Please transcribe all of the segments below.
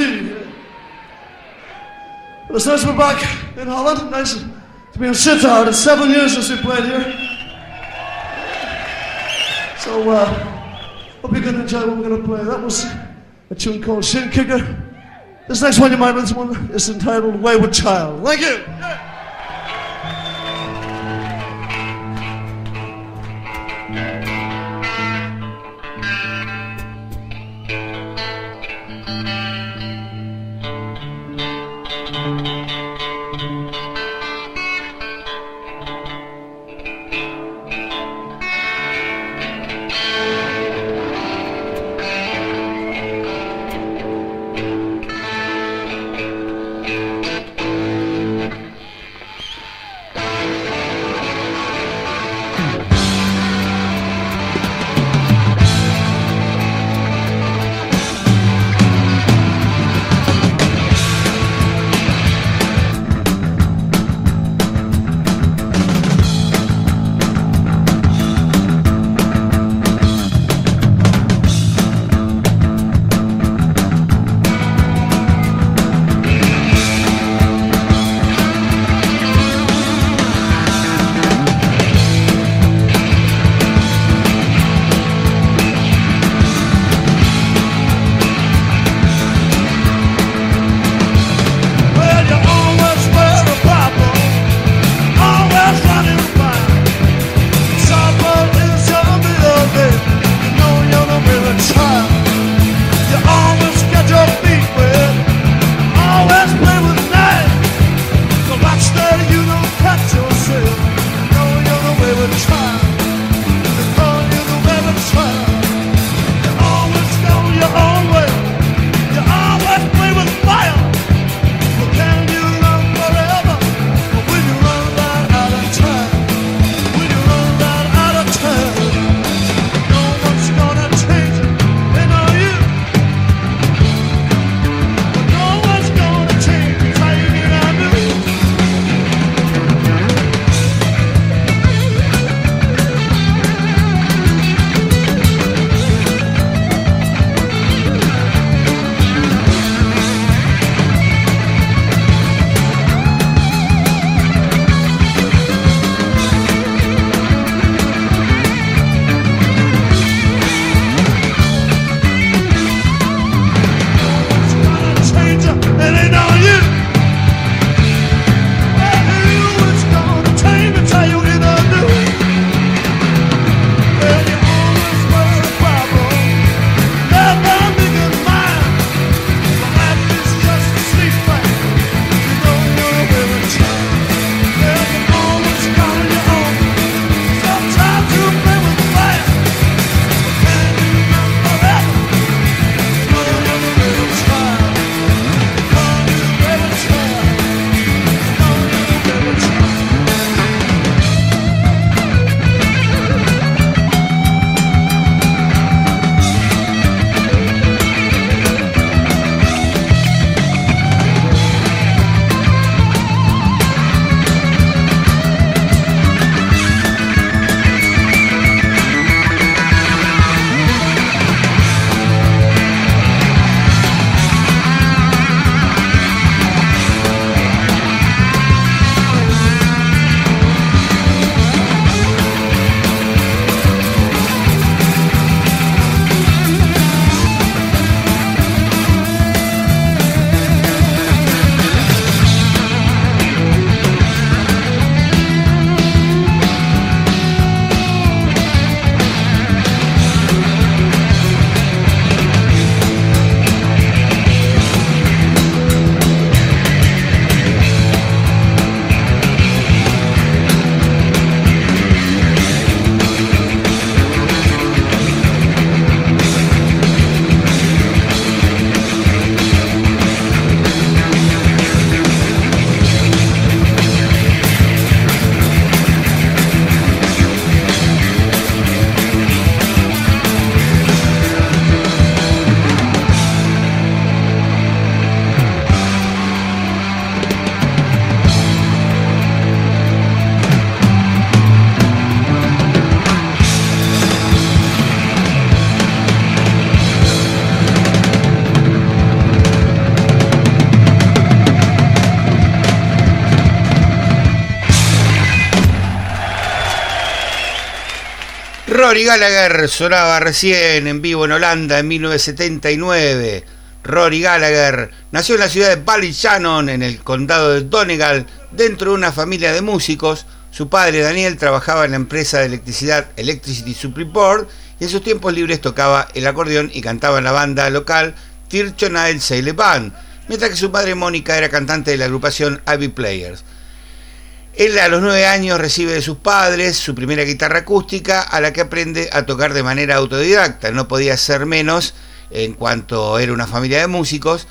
indeed. But to be back in Holland. Nice to be in Sittard. It's seven years since we played here. So, uh, hope you're going to enjoy what we're going to play. That was a tune called Shin Kicker. This next one you might this one is entitled Wayward Child. Thank you. Rory Gallagher sonaba recién en vivo en Holanda en 1979. Rory Gallagher nació en la ciudad de Ballyshannon, en el condado de Donegal, dentro de una familia de músicos. Su padre Daniel trabajaba en la empresa de electricidad Electricity Supply Board y en sus tiempos libres tocaba el acordeón y cantaba en la banda local Tirchonile Sailor Band, mientras que su madre Mónica era cantante de la agrupación Ivy Players. Él a los nueve años recibe de sus padres su primera guitarra acústica a la que aprende a tocar de manera autodidacta. No podía ser menos en cuanto era una familia de músicos.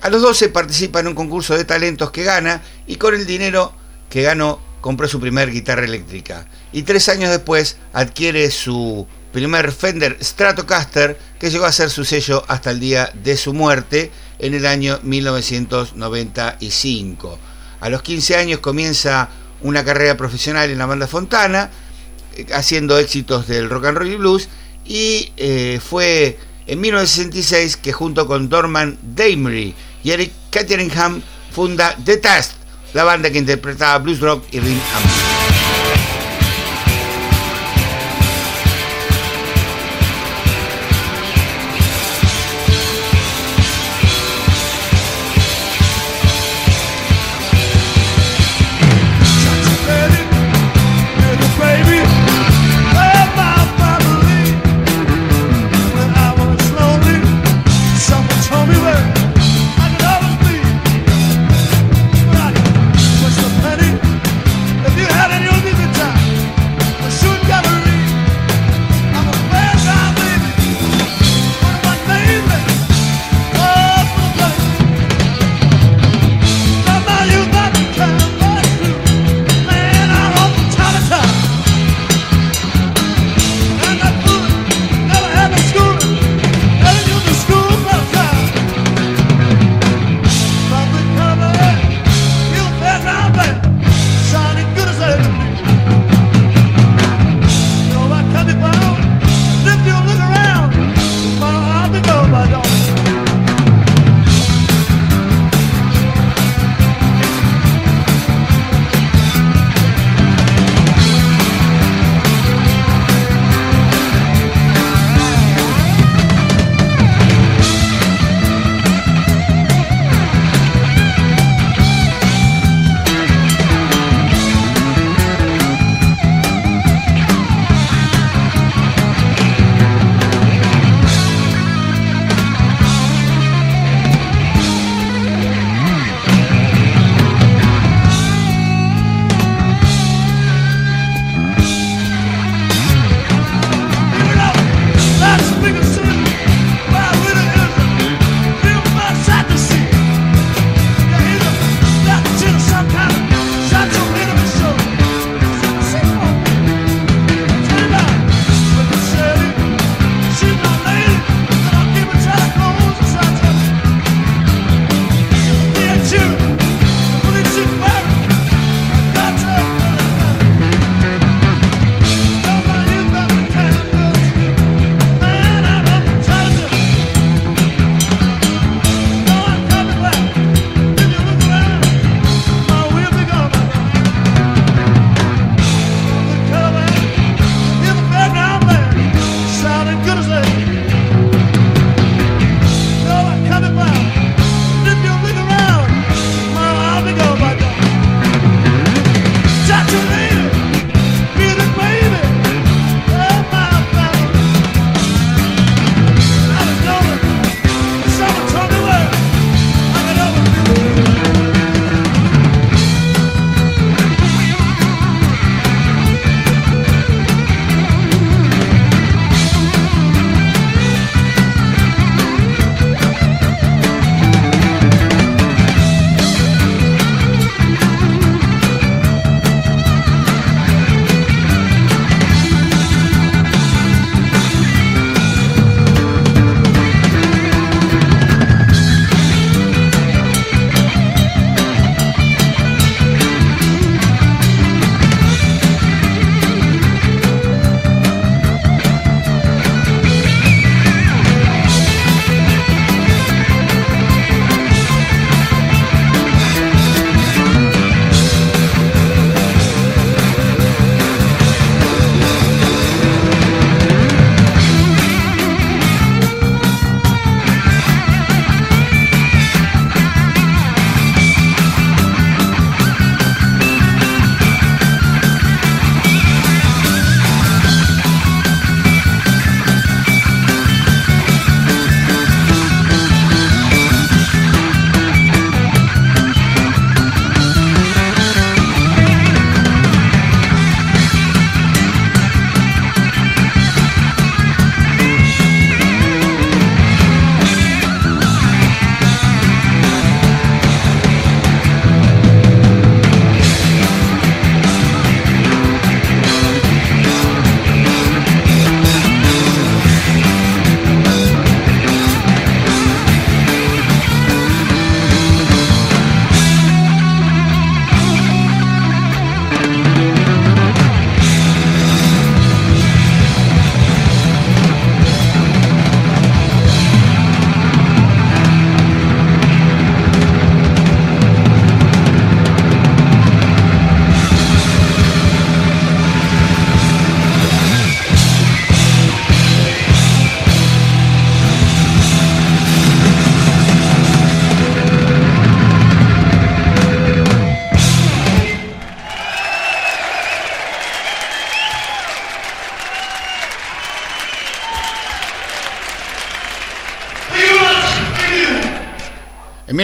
A los 12 participa en un concurso de talentos que gana y con el dinero que ganó compró su primer guitarra eléctrica. Y tres años después adquiere su primer Fender Stratocaster que llegó a ser su sello hasta el día de su muerte en el año 1995. A los 15 años comienza una carrera profesional en la banda Fontana, eh, haciendo éxitos del rock and roll y blues, y eh, fue en 1966 que junto con Dorman Damery y Eric Catteringham funda The Test, la banda que interpretaba blues rock y rhythm and If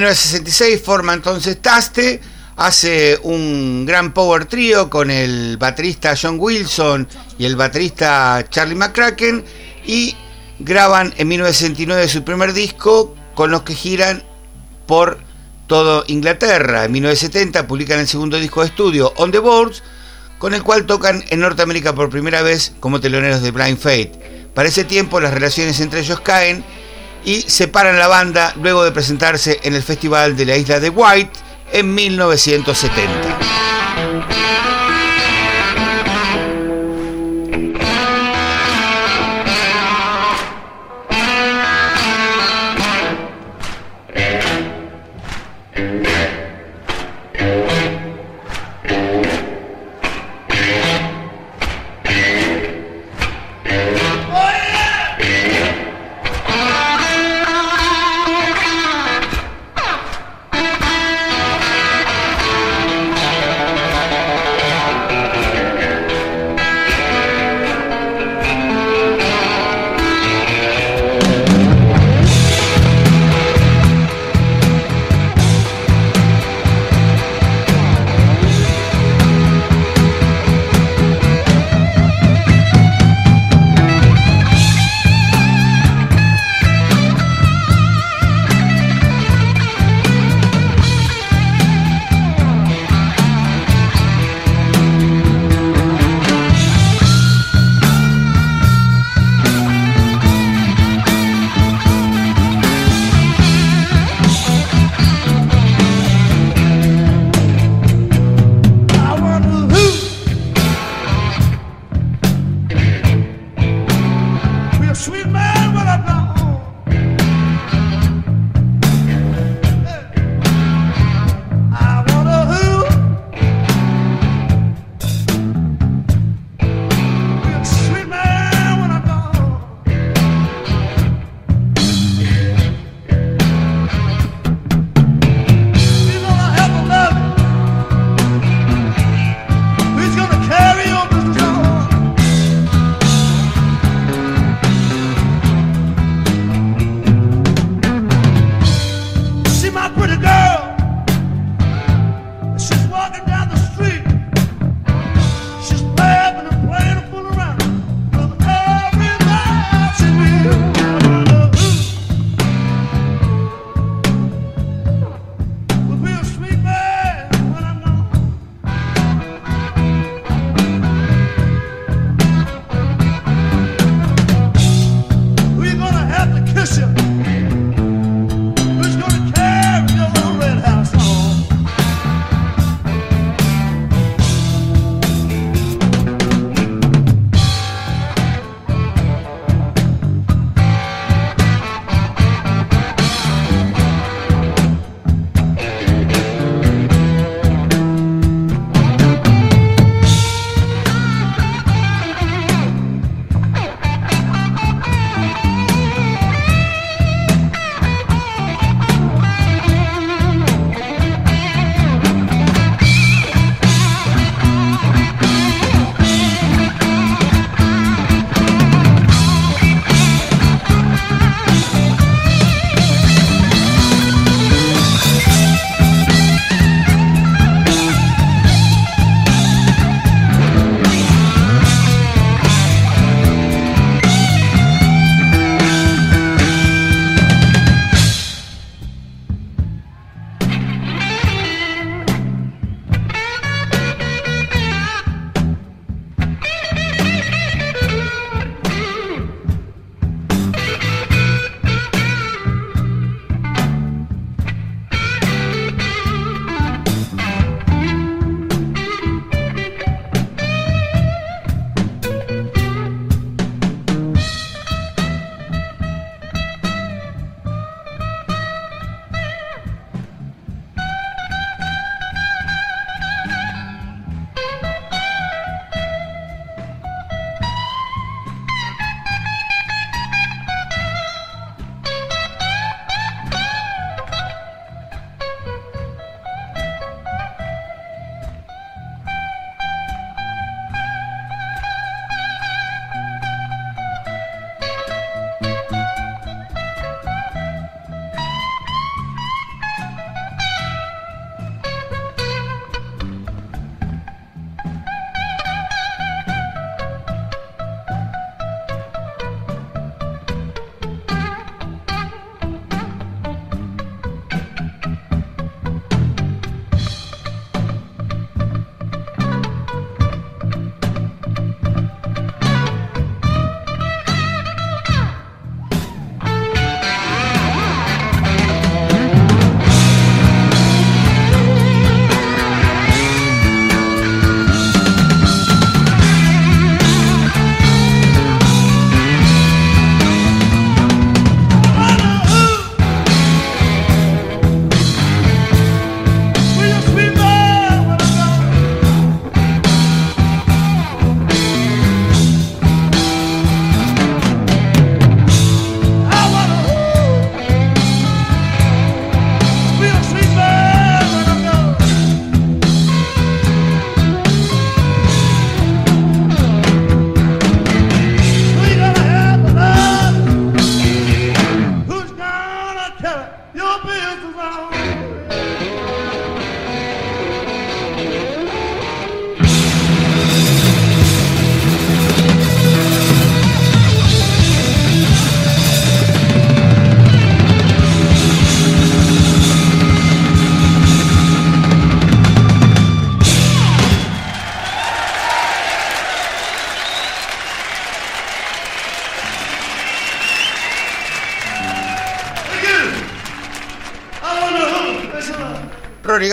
1966 forma entonces Taste, hace un gran power trio con el baterista John Wilson y el baterista Charlie McCracken y graban en 1969 su primer disco con los que giran por todo Inglaterra. En 1970 publican el segundo disco de estudio On the Boards con el cual tocan en Norteamérica por primera vez como teloneros de Blind Fate. Para ese tiempo las relaciones entre ellos caen y separan la banda luego de presentarse en el Festival de la Isla de White en 1970.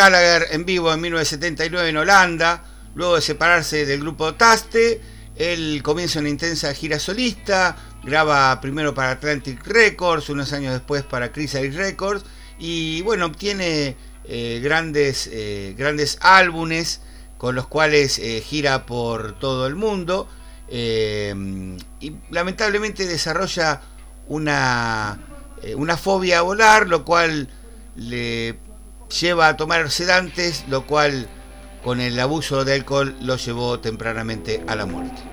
Gallagher en vivo en 1979 en Holanda, luego de separarse del grupo Taste, él comienza una intensa gira solista, graba primero para Atlantic Records, unos años después para Chrysalis Records, y bueno, obtiene eh, grandes, eh, grandes álbumes con los cuales eh, gira por todo el mundo y lamentablemente desarrolla una, una fobia a volar, lo cual le lleva a tomar sedantes, lo cual con el abuso de alcohol lo llevó tempranamente a la muerte.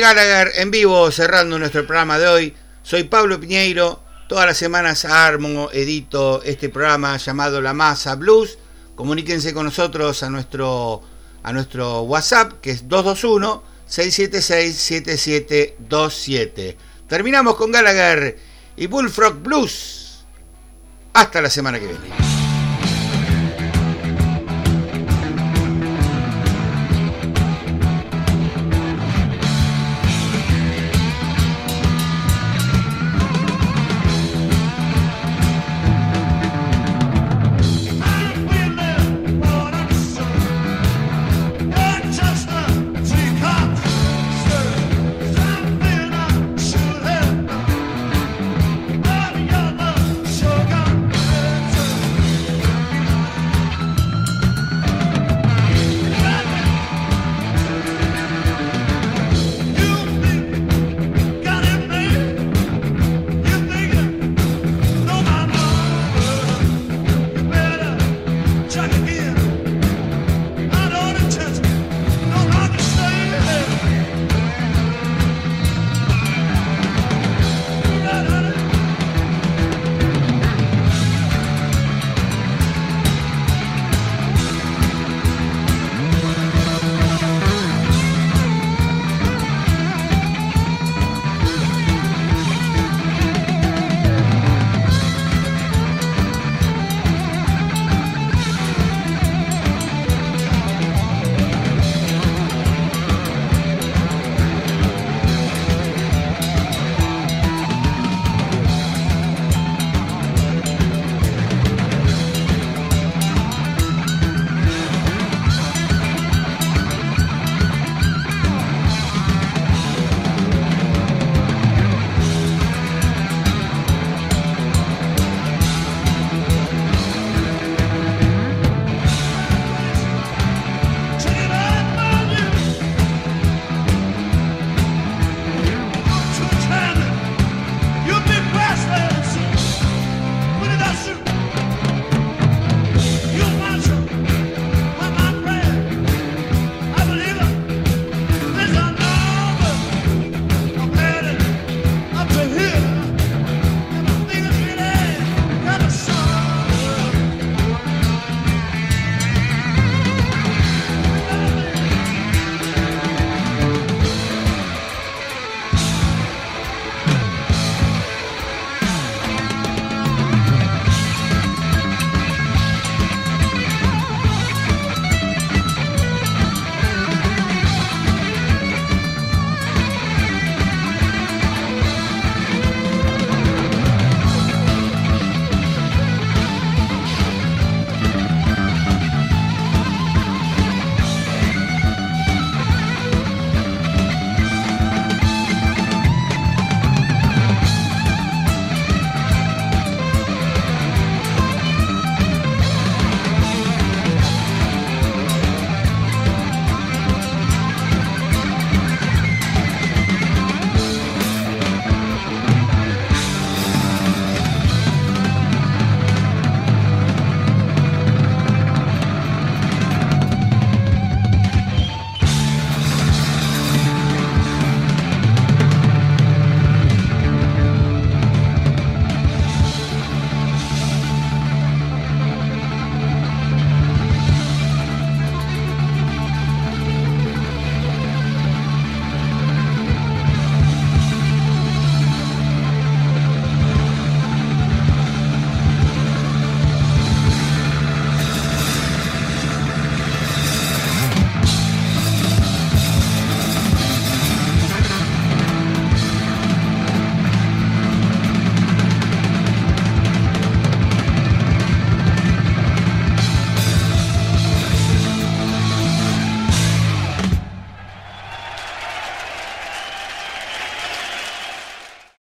Gallagher en vivo cerrando nuestro programa de hoy. Soy Pablo Piñeiro. Todas las semanas armo, edito este programa llamado La Masa Blues. Comuníquense con nosotros a nuestro, a nuestro WhatsApp que es 221-676-7727. Terminamos con Gallagher y Bullfrog Blues. Hasta la semana que viene.